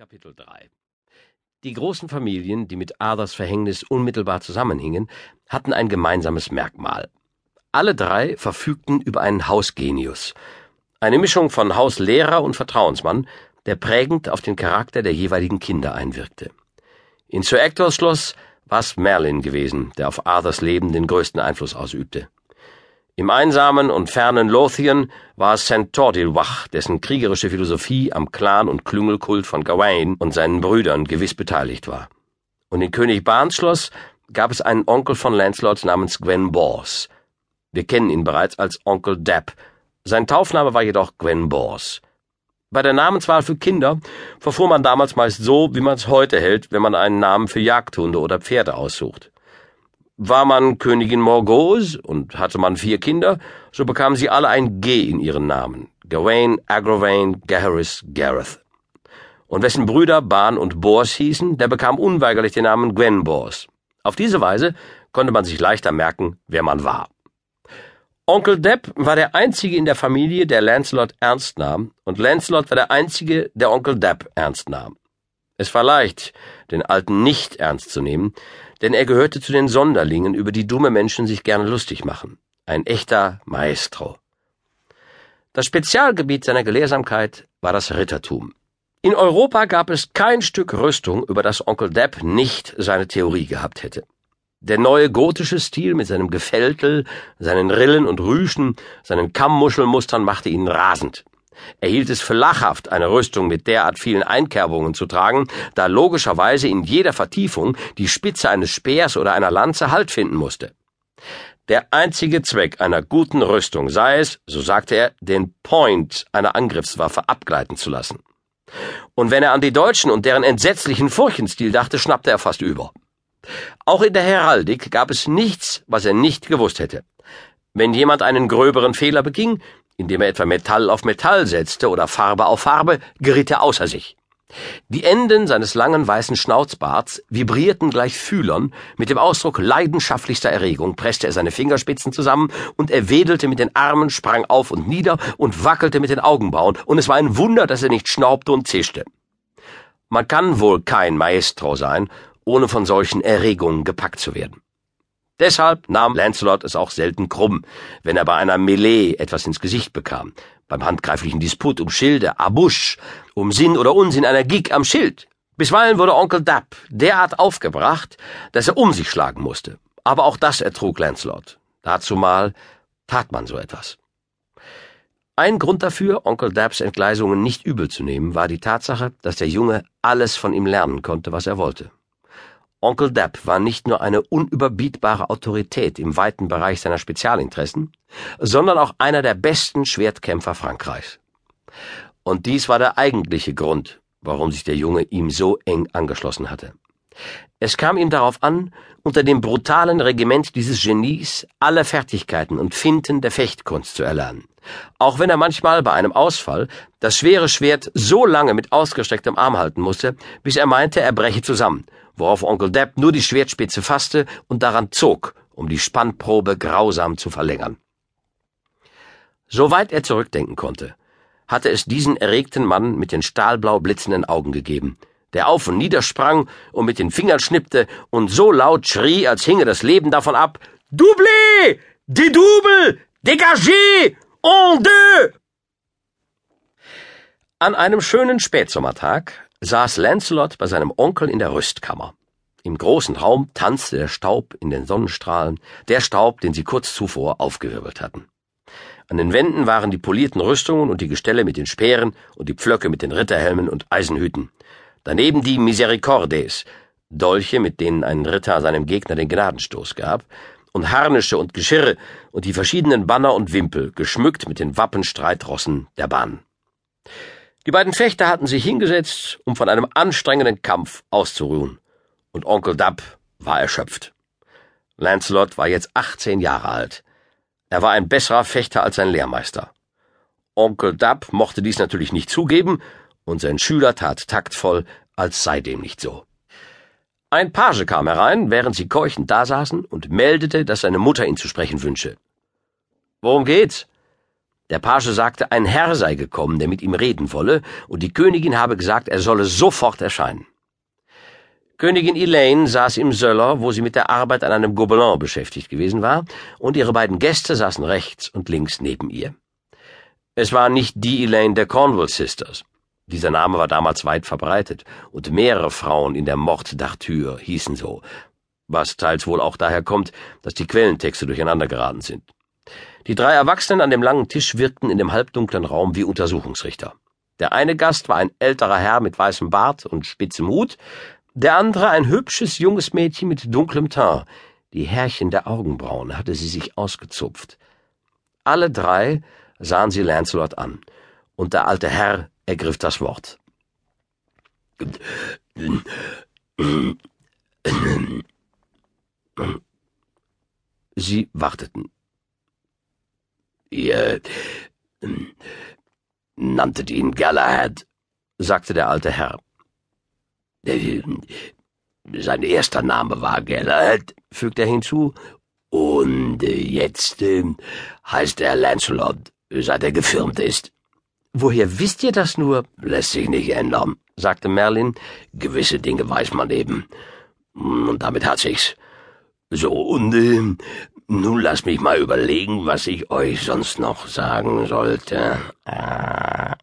Kapitel 3 Die großen Familien, die mit Arthurs Verhängnis unmittelbar zusammenhingen, hatten ein gemeinsames Merkmal. Alle drei verfügten über einen Hausgenius, eine Mischung von Hauslehrer und Vertrauensmann, der prägend auf den Charakter der jeweiligen Kinder einwirkte. In Sir Hectors Schloss war es Merlin gewesen, der auf Arthurs Leben den größten Einfluss ausübte. Im einsamen und fernen Lothian war es St. Tordilwach, dessen kriegerische Philosophie am Clan- und Klüngelkult von Gawain und seinen Brüdern gewiss beteiligt war. Und in König Barns Schloss gab es einen Onkel von Lancelot namens Gwen Bors. Wir kennen ihn bereits als Onkel Depp. Sein Taufname war jedoch Gwen Bors. Bei der Namenswahl für Kinder verfuhr man damals meist so, wie man es heute hält, wenn man einen Namen für Jagdhunde oder Pferde aussucht. War man Königin Morgause und hatte man vier Kinder, so bekamen sie alle ein G in ihren Namen. Gawain, Agravain, Gaheris, Gareth. Und wessen Brüder Ban und Bors hießen, der bekam unweigerlich den Namen Gwen Bors. Auf diese Weise konnte man sich leichter merken, wer man war. Onkel Depp war der einzige in der Familie, der Lancelot ernst nahm, und Lancelot war der einzige, der Onkel Depp ernst nahm. Es war leicht, den Alten nicht ernst zu nehmen, denn er gehörte zu den Sonderlingen, über die dumme Menschen sich gerne lustig machen. Ein echter Maestro. Das Spezialgebiet seiner Gelehrsamkeit war das Rittertum. In Europa gab es kein Stück Rüstung, über das Onkel Depp nicht seine Theorie gehabt hätte. Der neue gotische Stil mit seinem Gefältel, seinen Rillen und Rüschen, seinen Kammmuschelmustern machte ihn rasend. Er hielt es für lachhaft, eine Rüstung mit derart vielen Einkerbungen zu tragen, da logischerweise in jeder Vertiefung die Spitze eines Speers oder einer Lanze Halt finden musste. Der einzige Zweck einer guten Rüstung sei es, so sagte er, den Point einer Angriffswaffe abgleiten zu lassen. Und wenn er an die Deutschen und deren entsetzlichen Furchenstil dachte, schnappte er fast über. Auch in der Heraldik gab es nichts, was er nicht gewusst hätte. Wenn jemand einen gröberen Fehler beging, indem er etwa Metall auf Metall setzte oder Farbe auf Farbe, geriet er außer sich. Die Enden seines langen weißen Schnauzbarts vibrierten gleich Fühlern, mit dem Ausdruck leidenschaftlichster Erregung presste er seine Fingerspitzen zusammen und er wedelte mit den Armen, sprang auf und nieder und wackelte mit den Augenbrauen, und es war ein Wunder, dass er nicht schnaubte und zischte. Man kann wohl kein Maestro sein, ohne von solchen Erregungen gepackt zu werden. Deshalb nahm Lancelot es auch selten krumm, wenn er bei einer Melee etwas ins Gesicht bekam, beim handgreiflichen Disput um Schilde, Abusch, um Sinn oder Unsinn einer Gig am Schild. Bisweilen wurde Onkel Dapp derart aufgebracht, dass er um sich schlagen musste. Aber auch das ertrug Lancelot. Dazumal tat man so etwas. Ein Grund dafür, Onkel Dabs Entgleisungen nicht übel zu nehmen, war die Tatsache, dass der Junge alles von ihm lernen konnte, was er wollte. Onkel Depp war nicht nur eine unüberbietbare Autorität im weiten Bereich seiner Spezialinteressen, sondern auch einer der besten Schwertkämpfer Frankreichs. Und dies war der eigentliche Grund, warum sich der Junge ihm so eng angeschlossen hatte. Es kam ihm darauf an, unter dem brutalen Regiment dieses Genies alle Fertigkeiten und Finten der Fechtkunst zu erlernen, auch wenn er manchmal bei einem Ausfall das schwere Schwert so lange mit ausgestrecktem Arm halten musste, bis er meinte, er breche zusammen worauf Onkel Depp nur die Schwertspitze fasste und daran zog, um die Spannprobe grausam zu verlängern. Soweit er zurückdenken konnte, hatte es diesen erregten Mann mit den stahlblau blitzenden Augen gegeben, der auf und nieder sprang und mit den Fingern schnippte und so laut schrie, als hinge das Leben davon ab, Doublé! De double! Dégagé! En deux! An einem schönen Spätsommertag saß Lancelot bei seinem Onkel in der Rüstkammer. Im großen Raum tanzte der Staub in den Sonnenstrahlen, der Staub, den sie kurz zuvor aufgewirbelt hatten. An den Wänden waren die polierten Rüstungen und die Gestelle mit den Speeren und die Pflöcke mit den Ritterhelmen und Eisenhüten. Daneben die Misericordes, Dolche, mit denen ein Ritter seinem Gegner den Gnadenstoß gab, und Harnische und Geschirre und die verschiedenen Banner und Wimpel, geschmückt mit den Wappenstreitrossen der Bahn. Die beiden Fechter hatten sich hingesetzt, um von einem anstrengenden Kampf auszuruhen, und Onkel Dab war erschöpft. Lancelot war jetzt 18 Jahre alt. Er war ein besserer Fechter als sein Lehrmeister. Onkel Dab mochte dies natürlich nicht zugeben, und sein Schüler tat taktvoll, als sei dem nicht so. Ein Page kam herein, während sie keuchend dasaßen, und meldete, dass seine Mutter ihn zu sprechen wünsche. Worum geht's? Der Page sagte, ein Herr sei gekommen, der mit ihm reden wolle, und die Königin habe gesagt, er solle sofort erscheinen. Königin Elaine saß im Söller, wo sie mit der Arbeit an einem Gobelin beschäftigt gewesen war, und ihre beiden Gäste saßen rechts und links neben ihr. Es war nicht die Elaine der Cornwall Sisters. Dieser Name war damals weit verbreitet, und mehrere Frauen in der Mord d'Arthur hießen so, was teils wohl auch daher kommt, dass die Quellentexte durcheinander geraten sind. Die drei Erwachsenen an dem langen Tisch wirkten in dem halbdunklen Raum wie Untersuchungsrichter. Der eine Gast war ein älterer Herr mit weißem Bart und spitzem Hut, der andere ein hübsches junges Mädchen mit dunklem Teint. Die Härchen der Augenbrauen hatte sie sich ausgezupft. Alle drei sahen sie Lancelot an, und der alte Herr ergriff das Wort. Sie warteten. Ihr nanntet ihn Galahad, sagte der alte Herr. Äh, sein erster Name war Gellert, fügte er hinzu, und jetzt äh, heißt er Lancelot, seit er gefirmt ist. Woher wisst ihr das nur? Lässt sich nicht ändern, sagte Merlin. Gewisse Dinge weiß man eben. Und damit hat sich's. So, und äh, nun lass mich mal überlegen, was ich euch sonst noch sagen sollte. Ah.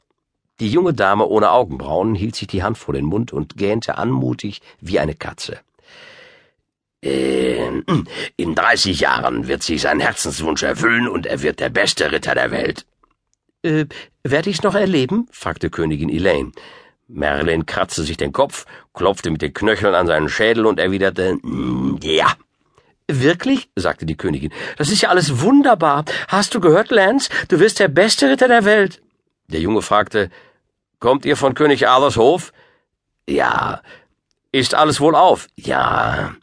Die junge Dame ohne Augenbrauen hielt sich die Hand vor den Mund und gähnte anmutig wie eine Katze. Ähm, in dreißig Jahren wird sich sein Herzenswunsch erfüllen und er wird der beste Ritter der Welt. Äh, werde ich's noch erleben? fragte Königin Elaine. Merlin kratzte sich den Kopf, klopfte mit den Knöcheln an seinen Schädel und erwiderte, ja. Wirklich? sagte die Königin. Das ist ja alles wunderbar. Hast du gehört, Lance? Du wirst der beste Ritter der Welt. Der Junge fragte, Kommt ihr von König Arthurs Hof? Ja. Ist alles wohl auf? Ja.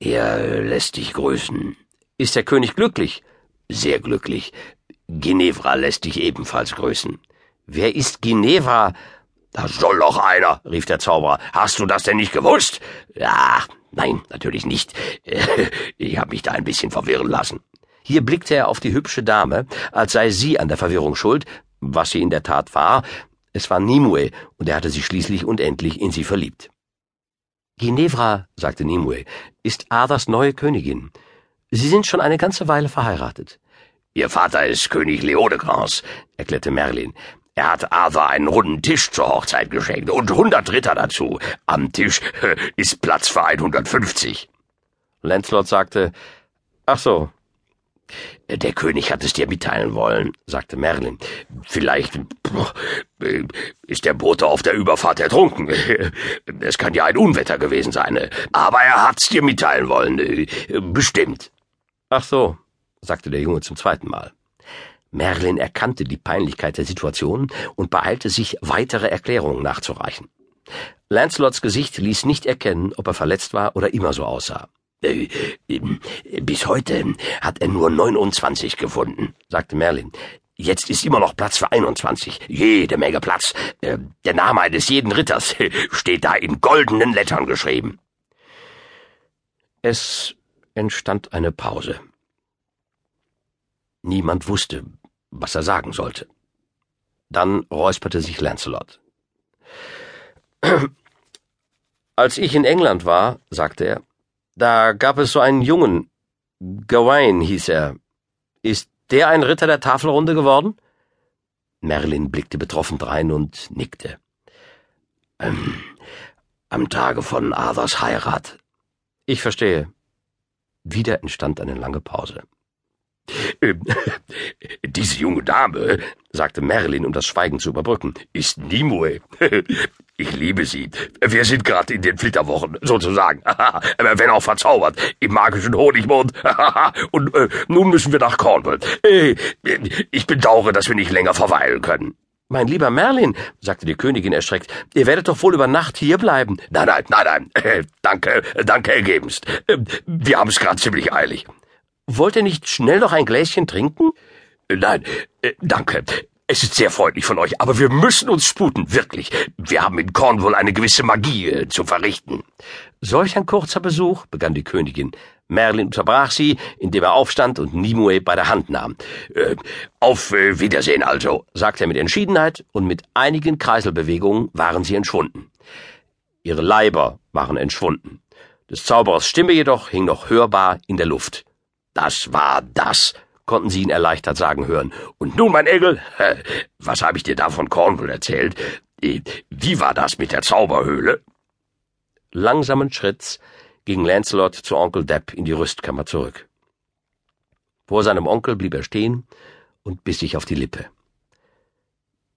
Er lässt dich grüßen. Ist der König glücklich? Sehr glücklich. Ginevra lässt dich ebenfalls grüßen. Wer ist Ginevra? Da soll doch einer, rief der Zauberer. Hast du das denn nicht gewusst? Ja, nein, natürlich nicht. Ich habe mich da ein bisschen verwirren lassen. Hier blickte er auf die hübsche Dame, als sei sie an der Verwirrung schuld, was sie in der Tat war, es war Nimue, und er hatte sich schließlich und endlich in sie verliebt. Ginevra, sagte Nimue, ist Adas neue Königin. Sie sind schon eine ganze Weile verheiratet. Ihr Vater ist König Leodegrans, erklärte Merlin. Er hat Arthur einen runden Tisch zur Hochzeit geschenkt und hundert Ritter dazu. Am Tisch ist Platz für 150. Lancelot sagte, Ach so, der König hat es dir mitteilen wollen, sagte Merlin. Vielleicht ist der Bote auf der Überfahrt ertrunken. Es kann ja ein Unwetter gewesen sein. Aber er hat's dir mitteilen wollen. Bestimmt. Ach so, sagte der Junge zum zweiten Mal. Merlin erkannte die Peinlichkeit der Situation und beeilte sich, weitere Erklärungen nachzureichen. Lancelots Gesicht ließ nicht erkennen, ob er verletzt war oder immer so aussah. Äh, bis heute hat er nur 29 gefunden, sagte Merlin. Jetzt ist immer noch Platz für 21. Jede Menge Platz. Äh, der Name eines jeden Ritters steht da in goldenen Lettern geschrieben. Es entstand eine Pause. Niemand wusste, was er sagen sollte. Dann räusperte sich Lancelot. Als ich in England war, sagte er, da gab es so einen Jungen. Gawain hieß er. Ist der ein Ritter der Tafelrunde geworden? Merlin blickte betroffen drein und nickte. Ähm, am Tage von Arthurs Heirat. Ich verstehe. Wieder entstand eine lange Pause. Ähm, diese junge Dame, sagte Merlin, um das Schweigen zu überbrücken, ist Nimue. Ich liebe sie. Wir sind gerade in den Flitterwochen, sozusagen. Wenn auch verzaubert, im magischen Honigmond. Und äh, nun müssen wir nach Cornwall. Äh, ich bedauere, dass wir nicht länger verweilen können. Mein lieber Merlin, sagte die Königin erschreckt, ihr werdet doch wohl über Nacht hier bleiben. Nein, nein, nein, nein. Danke, danke ergebenst. Äh, wir haben es gerade ziemlich eilig. Wollt ihr nicht schnell noch ein Gläschen trinken? Nein, äh, danke. Es ist sehr freundlich von euch, aber wir müssen uns sputen, wirklich. Wir haben in Cornwall eine gewisse Magie äh, zu verrichten. Solch ein kurzer Besuch, begann die Königin. Merlin unterbrach sie, indem er aufstand und Nimue bei der Hand nahm. Äh, auf äh, Wiedersehen also, sagte er mit Entschiedenheit, und mit einigen Kreiselbewegungen waren sie entschwunden. Ihre Leiber waren entschwunden. Des Zauberers Stimme jedoch hing noch hörbar in der Luft. Das war das, konnten sie ihn erleichtert sagen hören. Und nun, mein Engel, was habe ich dir da von Cornwall erzählt? Äh, wie war das mit der Zauberhöhle? Langsamen Schritts ging Lancelot zu Onkel Depp in die Rüstkammer zurück. Vor seinem Onkel blieb er stehen und biss sich auf die Lippe.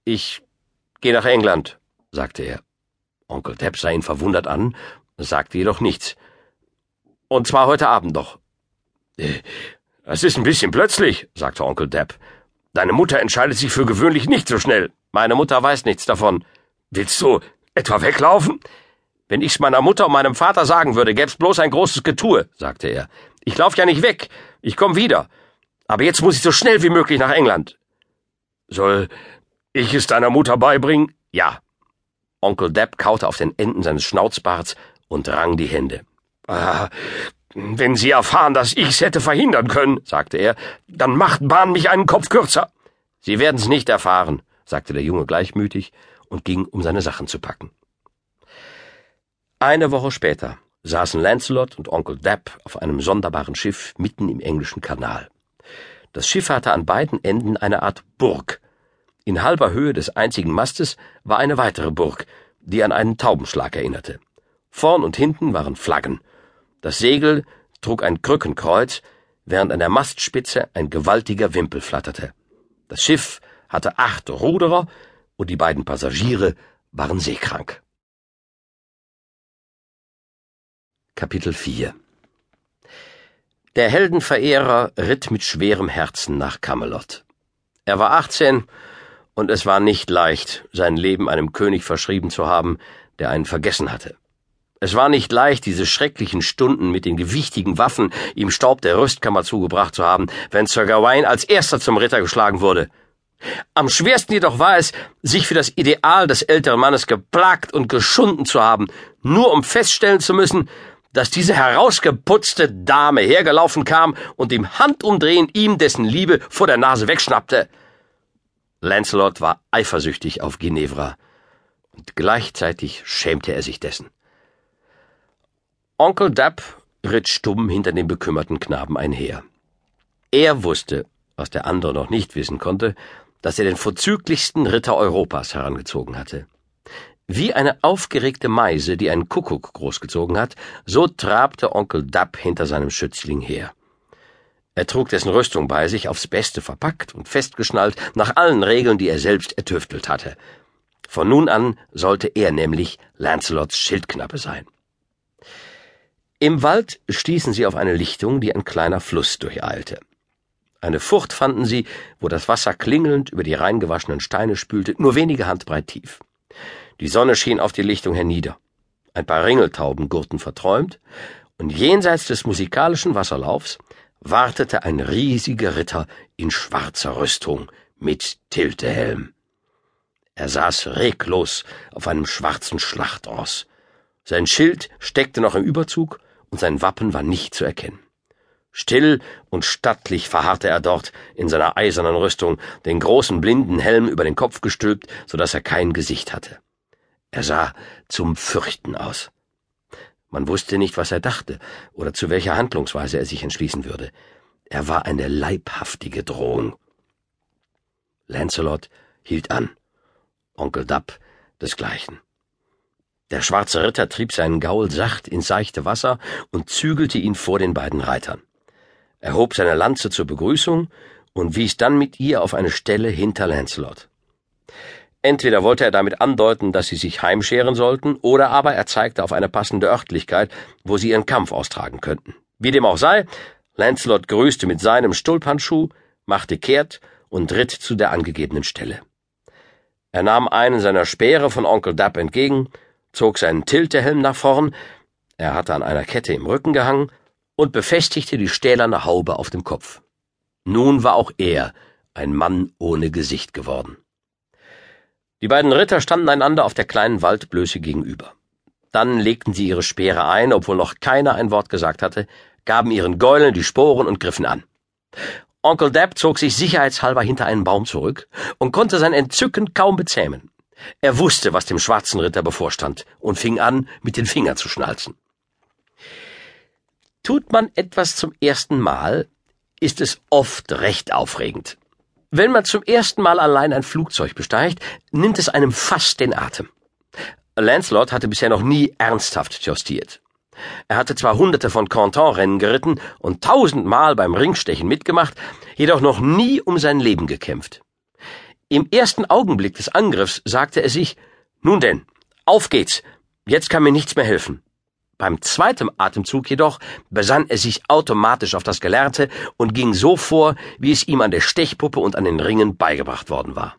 Ich gehe nach England, sagte er. Onkel Depp sah ihn verwundert an, sagte jedoch nichts. Und zwar heute Abend noch. Das ist ein bisschen plötzlich, sagte Onkel Depp. Deine Mutter entscheidet sich für gewöhnlich nicht so schnell. Meine Mutter weiß nichts davon. Willst du etwa weglaufen? Wenn ich's meiner Mutter und meinem Vater sagen würde, gäb's bloß ein großes Getue, sagte er. Ich lauf ja nicht weg. Ich komm wieder. Aber jetzt muss ich so schnell wie möglich nach England. Soll ich es deiner Mutter beibringen? Ja. Onkel Depp kaute auf den Enden seines Schnauzbarts und rang die Hände. Ah, wenn Sie erfahren, dass ich's hätte verhindern können, sagte er, dann macht Bahn mich einen Kopf kürzer. Sie werden's nicht erfahren, sagte der Junge gleichmütig und ging, um seine Sachen zu packen. Eine Woche später saßen Lancelot und Onkel Depp auf einem sonderbaren Schiff mitten im englischen Kanal. Das Schiff hatte an beiden Enden eine Art Burg. In halber Höhe des einzigen Mastes war eine weitere Burg, die an einen Taubenschlag erinnerte. Vorn und hinten waren Flaggen. Das Segel trug ein Krückenkreuz, während an der Mastspitze ein gewaltiger Wimpel flatterte. Das Schiff hatte acht Ruderer und die beiden Passagiere waren seekrank. Kapitel 4 Der Heldenverehrer ritt mit schwerem Herzen nach Camelot. Er war 18 und es war nicht leicht, sein Leben einem König verschrieben zu haben, der einen vergessen hatte. Es war nicht leicht, diese schrecklichen Stunden mit den gewichtigen Waffen ihm Staub der Rüstkammer zugebracht zu haben, wenn Sir Gawain als erster zum Ritter geschlagen wurde. Am schwersten jedoch war es, sich für das Ideal des älteren Mannes geplagt und geschunden zu haben, nur um feststellen zu müssen, dass diese herausgeputzte Dame hergelaufen kam und im Handumdrehen ihm dessen Liebe vor der Nase wegschnappte. Lancelot war eifersüchtig auf Ginevra, und gleichzeitig schämte er sich dessen. Onkel Dapp ritt stumm hinter dem bekümmerten Knaben einher. Er wusste, was der andere noch nicht wissen konnte, dass er den vorzüglichsten Ritter Europas herangezogen hatte. Wie eine aufgeregte Meise, die einen Kuckuck großgezogen hat, so trabte Onkel Dapp hinter seinem Schützling her. Er trug dessen Rüstung bei sich, aufs Beste verpackt und festgeschnallt, nach allen Regeln, die er selbst ertüftelt hatte. Von nun an sollte er nämlich Lancelots Schildknappe sein. Im Wald stießen sie auf eine Lichtung, die ein kleiner Fluss durcheilte. Eine Furt fanden sie, wo das Wasser klingelnd über die reingewaschenen Steine spülte, nur wenige Handbreit tief. Die Sonne schien auf die Lichtung hernieder. Ein paar Ringeltauben gurten verträumt, und jenseits des musikalischen Wasserlaufs wartete ein riesiger Ritter in schwarzer Rüstung mit Tiltehelm. Er saß reglos auf einem schwarzen Schlachtross. Sein Schild steckte noch im Überzug und sein Wappen war nicht zu erkennen. Still und stattlich verharrte er dort in seiner eisernen Rüstung, den großen blinden Helm über den Kopf gestülpt, so dass er kein Gesicht hatte. Er sah zum Fürchten aus. Man wusste nicht, was er dachte oder zu welcher Handlungsweise er sich entschließen würde. Er war eine leibhaftige Drohung. Lancelot hielt an. Onkel Dapp desgleichen. Der schwarze Ritter trieb seinen Gaul sacht ins seichte Wasser und zügelte ihn vor den beiden Reitern. Er hob seine Lanze zur Begrüßung und wies dann mit ihr auf eine Stelle hinter Lancelot. Entweder wollte er damit andeuten, dass sie sich heimscheren sollten, oder aber er zeigte auf eine passende Örtlichkeit, wo sie ihren Kampf austragen könnten. Wie dem auch sei, Lancelot grüßte mit seinem Stulphandschuh, machte kehrt und ritt zu der angegebenen Stelle. Er nahm einen seiner Speere von Onkel Dapp entgegen, zog seinen Tiltehelm nach vorn, er hatte an einer Kette im Rücken gehangen, und befestigte die stählerne Haube auf dem Kopf. Nun war auch er ein Mann ohne Gesicht geworden. Die beiden Ritter standen einander auf der kleinen Waldblöße gegenüber. Dann legten sie ihre Speere ein, obwohl noch keiner ein Wort gesagt hatte, gaben ihren Gäulen die Sporen und griffen an. Onkel Depp zog sich sicherheitshalber hinter einen Baum zurück und konnte sein Entzücken kaum bezähmen. Er wusste, was dem schwarzen Ritter bevorstand und fing an, mit den Fingern zu schnalzen. Tut man etwas zum ersten Mal, ist es oft recht aufregend. Wenn man zum ersten Mal allein ein Flugzeug besteigt, nimmt es einem fast den Atem. Lancelot hatte bisher noch nie ernsthaft justiert. Er hatte zwar hunderte von Canton-Rennen geritten und tausendmal beim Ringstechen mitgemacht, jedoch noch nie um sein Leben gekämpft. Im ersten Augenblick des Angriffs sagte er sich, nun denn, auf geht's, jetzt kann mir nichts mehr helfen. Beim zweiten Atemzug jedoch besann er sich automatisch auf das Gelernte und ging so vor, wie es ihm an der Stechpuppe und an den Ringen beigebracht worden war.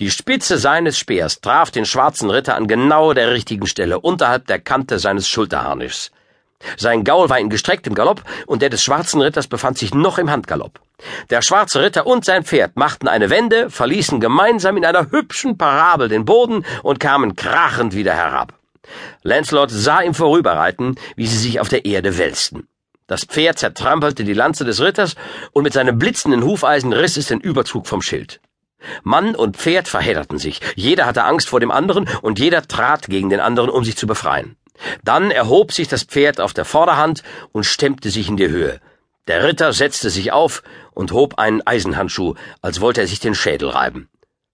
Die Spitze seines Speers traf den schwarzen Ritter an genau der richtigen Stelle unterhalb der Kante seines Schulterharnisches. Sein Gaul war in gestrecktem Galopp und der des schwarzen Ritters befand sich noch im Handgalopp. Der schwarze Ritter und sein Pferd machten eine Wende, verließen gemeinsam in einer hübschen Parabel den Boden und kamen krachend wieder herab. Lancelot sah im Vorüberreiten, wie sie sich auf der Erde wälzten. Das Pferd zertrampelte die Lanze des Ritters und mit seinem blitzenden Hufeisen riss es den Überzug vom Schild. Mann und Pferd verhedderten sich, jeder hatte Angst vor dem anderen und jeder trat gegen den anderen, um sich zu befreien. Dann erhob sich das Pferd auf der Vorderhand und stemmte sich in die Höhe. Der Ritter setzte sich auf und hob einen Eisenhandschuh, als wollte er sich den Schädel reiben.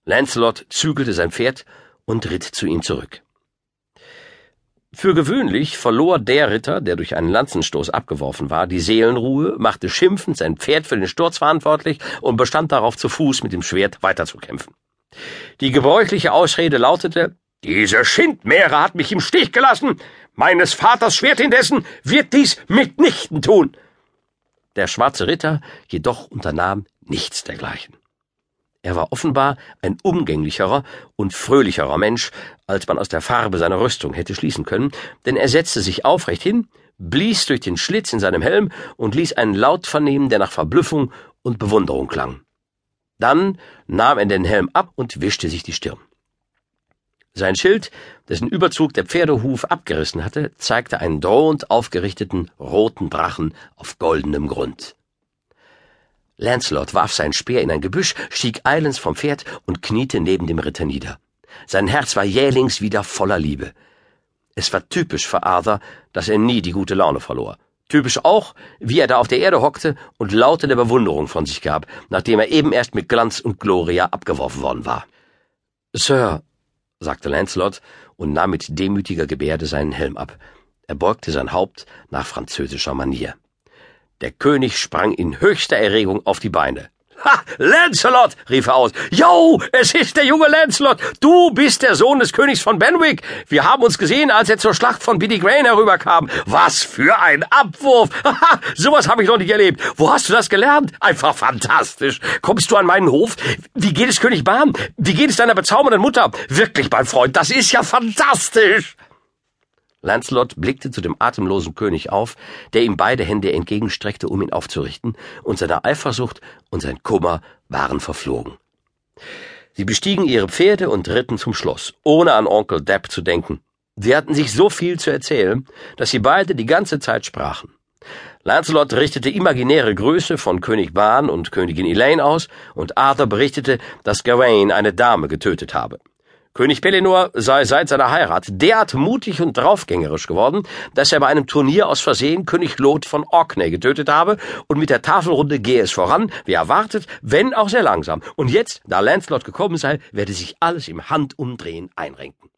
Lancelot zügelte sein Pferd und ritt zu ihm zurück. Für gewöhnlich verlor der Ritter, der durch einen Lanzenstoß abgeworfen war, die Seelenruhe, machte schimpfend sein Pferd für den Sturz verantwortlich und bestand darauf, zu Fuß mit dem Schwert weiterzukämpfen. Die gebräuchliche Ausrede lautete, diese Schindmeere hat mich im Stich gelassen. Meines Vaters Schwert indessen wird dies mitnichten tun. Der schwarze Ritter jedoch unternahm nichts dergleichen. Er war offenbar ein umgänglicherer und fröhlicherer Mensch, als man aus der Farbe seiner Rüstung hätte schließen können, denn er setzte sich aufrecht hin, blies durch den Schlitz in seinem Helm und ließ einen Laut vernehmen, der nach Verblüffung und Bewunderung klang. Dann nahm er den Helm ab und wischte sich die Stirn. Sein Schild, dessen Überzug der Pferdehuf abgerissen hatte, zeigte einen drohend aufgerichteten roten Drachen auf goldenem Grund. Lancelot warf sein Speer in ein Gebüsch, stieg eilends vom Pferd und kniete neben dem Ritter nieder. Sein Herz war jählings wieder voller Liebe. Es war typisch für Arthur, dass er nie die gute Laune verlor. Typisch auch, wie er da auf der Erde hockte und Laute der Bewunderung von sich gab, nachdem er eben erst mit Glanz und Gloria abgeworfen worden war. Sir, sagte Lancelot und nahm mit demütiger Gebärde seinen Helm ab. Er beugte sein Haupt nach französischer Manier. Der König sprang in höchster Erregung auf die Beine. Ha, Lancelot, rief er aus. Yo, es ist der junge Lancelot. Du bist der Sohn des Königs von Benwick. Wir haben uns gesehen, als er zur Schlacht von Biddy Grain herüberkam. Was für ein Abwurf. Haha, sowas habe ich noch nicht erlebt. Wo hast du das gelernt? Einfach fantastisch. Kommst du an meinen Hof? Wie geht es König Bahn? Wie geht es deiner bezaubernden Mutter? Wirklich, mein Freund, das ist ja fantastisch. Lancelot blickte zu dem atemlosen König auf, der ihm beide Hände entgegenstreckte, um ihn aufzurichten, und seine Eifersucht und sein Kummer waren verflogen. Sie bestiegen ihre Pferde und ritten zum Schloss, ohne an Onkel Depp zu denken. Sie hatten sich so viel zu erzählen, dass sie beide die ganze Zeit sprachen. Lancelot richtete imaginäre Grüße von König Ban und Königin Elaine aus, und Arthur berichtete, dass Gawain eine Dame getötet habe. König Pellinor sei seit seiner Heirat derart mutig und draufgängerisch geworden, dass er bei einem Turnier aus Versehen König Lot von Orkney getötet habe, und mit der Tafelrunde gehe es voran, wie erwartet, wenn auch sehr langsam. Und jetzt, da Lancelot gekommen sei, werde sich alles im Handumdrehen einrenken.